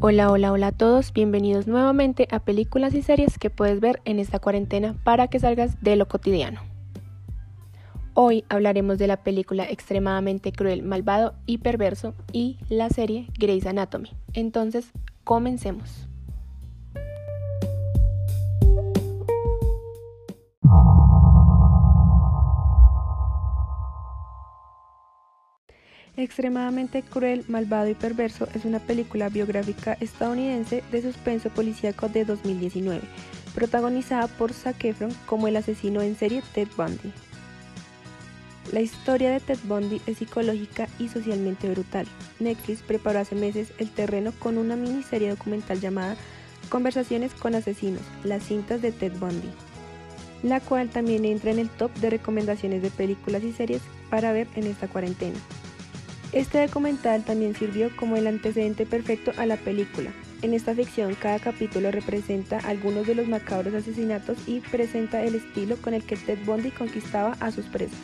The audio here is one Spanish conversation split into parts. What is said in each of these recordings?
Hola, hola, hola a todos, bienvenidos nuevamente a películas y series que puedes ver en esta cuarentena para que salgas de lo cotidiano. Hoy hablaremos de la película extremadamente cruel, malvado y perverso y la serie Grey's Anatomy. Entonces, comencemos. Extremadamente cruel, malvado y perverso es una película biográfica estadounidense de suspenso policíaco de 2019, protagonizada por Zac Efron como el asesino en serie Ted Bundy. La historia de Ted Bundy es psicológica y socialmente brutal. Netflix preparó hace meses el terreno con una miniserie documental llamada Conversaciones con asesinos, las cintas de Ted Bundy, la cual también entra en el top de recomendaciones de películas y series para ver en esta cuarentena. Este documental también sirvió como el antecedente perfecto a la película. En esta ficción cada capítulo representa algunos de los macabros asesinatos y presenta el estilo con el que Ted Bundy conquistaba a sus presas.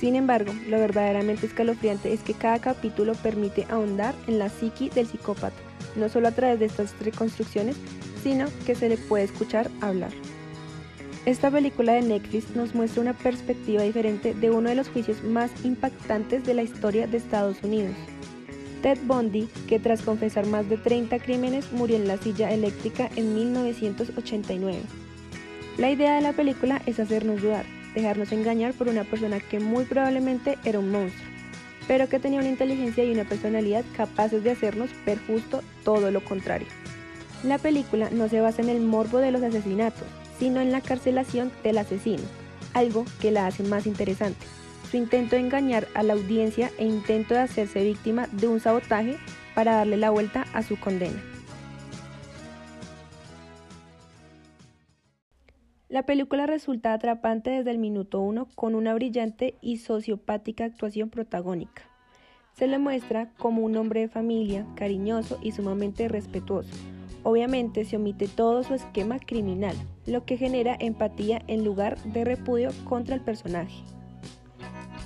Sin embargo, lo verdaderamente escalofriante es que cada capítulo permite ahondar en la psiqui del psicópata, no solo a través de estas reconstrucciones, sino que se le puede escuchar hablar. Esta película de Netflix nos muestra una perspectiva diferente de uno de los juicios más impactantes de la historia de Estados Unidos. Ted Bundy, que tras confesar más de 30 crímenes murió en la silla eléctrica en 1989. La idea de la película es hacernos dudar, dejarnos engañar por una persona que muy probablemente era un monstruo, pero que tenía una inteligencia y una personalidad capaces de hacernos ver justo todo lo contrario. La película no se basa en el morbo de los asesinatos, sino en la carcelación del asesino, algo que la hace más interesante. Su intento de engañar a la audiencia e intento de hacerse víctima de un sabotaje para darle la vuelta a su condena. La película resulta atrapante desde el minuto uno con una brillante y sociopática actuación protagónica. Se le muestra como un hombre de familia, cariñoso y sumamente respetuoso, Obviamente se omite todo su esquema criminal, lo que genera empatía en lugar de repudio contra el personaje.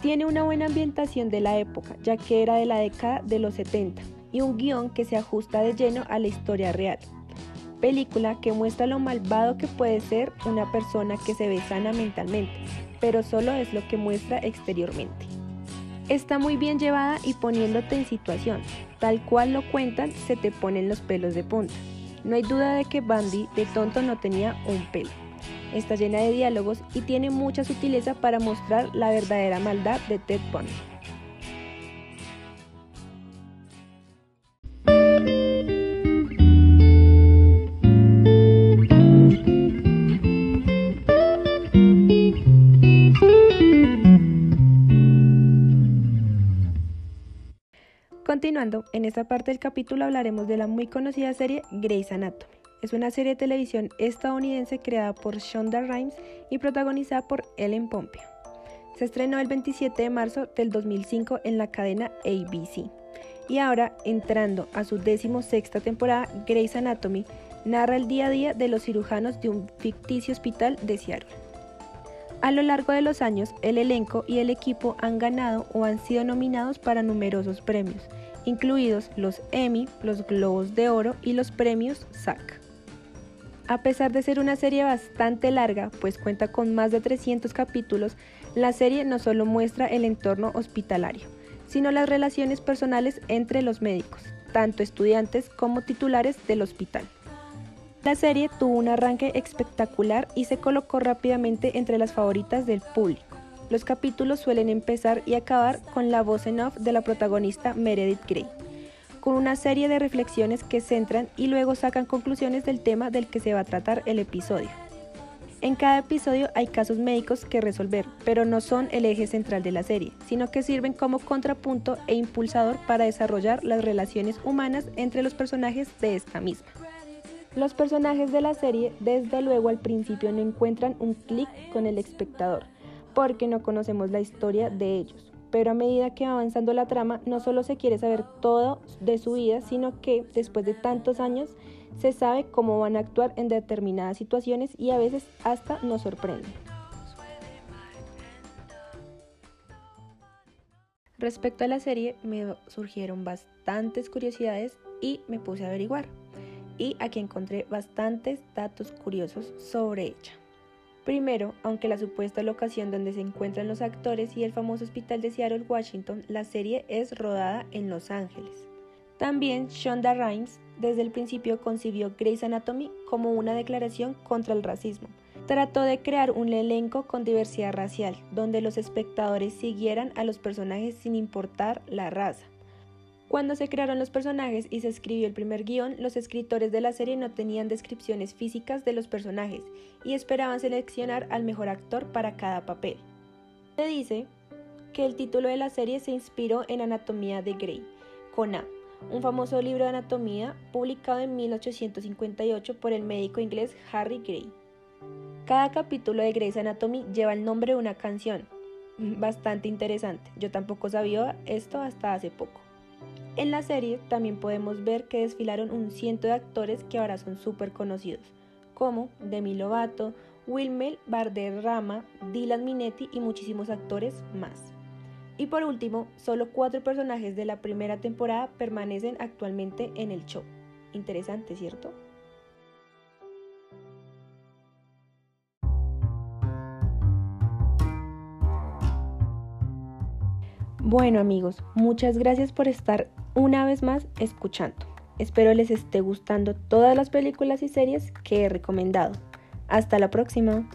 Tiene una buena ambientación de la época, ya que era de la década de los 70, y un guion que se ajusta de lleno a la historia real. Película que muestra lo malvado que puede ser una persona que se ve sana mentalmente, pero solo es lo que muestra exteriormente. Está muy bien llevada y poniéndote en situación, tal cual lo cuentan, se te ponen los pelos de punta. No hay duda de que Bundy de tonto no tenía un pelo. Está llena de diálogos y tiene mucha sutileza para mostrar la verdadera maldad de Ted Bundy. Continuando, en esta parte del capítulo hablaremos de la muy conocida serie Grey's Anatomy. Es una serie de televisión estadounidense creada por Shonda Rhimes y protagonizada por Ellen Pompeo. Se estrenó el 27 de marzo del 2005 en la cadena ABC. Y ahora, entrando a su sexta temporada, Grey's Anatomy narra el día a día de los cirujanos de un ficticio hospital de Seattle. A lo largo de los años, el elenco y el equipo han ganado o han sido nominados para numerosos premios, incluidos los Emmy, los Globos de Oro y los premios SAC. A pesar de ser una serie bastante larga, pues cuenta con más de 300 capítulos, la serie no solo muestra el entorno hospitalario, sino las relaciones personales entre los médicos, tanto estudiantes como titulares del hospital. La serie tuvo un arranque espectacular y se colocó rápidamente entre las favoritas del público. Los capítulos suelen empezar y acabar con la voz en off de la protagonista Meredith Grey, con una serie de reflexiones que centran y luego sacan conclusiones del tema del que se va a tratar el episodio. En cada episodio hay casos médicos que resolver, pero no son el eje central de la serie, sino que sirven como contrapunto e impulsador para desarrollar las relaciones humanas entre los personajes de esta misma. Los personajes de la serie desde luego al principio no encuentran un clic con el espectador, porque no conocemos la historia de ellos. Pero a medida que va avanzando la trama, no solo se quiere saber todo de su vida, sino que después de tantos años se sabe cómo van a actuar en determinadas situaciones y a veces hasta nos sorprende. Respecto a la serie me surgieron bastantes curiosidades y me puse a averiguar. Y aquí encontré bastantes datos curiosos sobre ella. Primero, aunque la supuesta locación donde se encuentran los actores y el famoso hospital de Seattle, Washington, la serie es rodada en Los Ángeles. También Shonda Rhimes desde el principio concibió Grey's Anatomy como una declaración contra el racismo, trató de crear un elenco con diversidad racial, donde los espectadores siguieran a los personajes sin importar la raza. Cuando se crearon los personajes y se escribió el primer guion, los escritores de la serie no tenían descripciones físicas de los personajes y esperaban seleccionar al mejor actor para cada papel. Se dice que el título de la serie se inspiró en Anatomía de Grey, con A, un famoso libro de anatomía publicado en 1858 por el médico inglés Harry Gray. Cada capítulo de Grey's Anatomy lleva el nombre de una canción. Bastante interesante. Yo tampoco sabía esto hasta hace poco. En la serie también podemos ver que desfilaron un ciento de actores que ahora son súper conocidos, como Demi Lovato, Wilmel Barderrama, Dylan Minetti y muchísimos actores más. Y por último, solo cuatro personajes de la primera temporada permanecen actualmente en el show. Interesante, ¿cierto? Bueno amigos, muchas gracias por estar una vez más escuchando. Espero les esté gustando todas las películas y series que he recomendado. Hasta la próxima.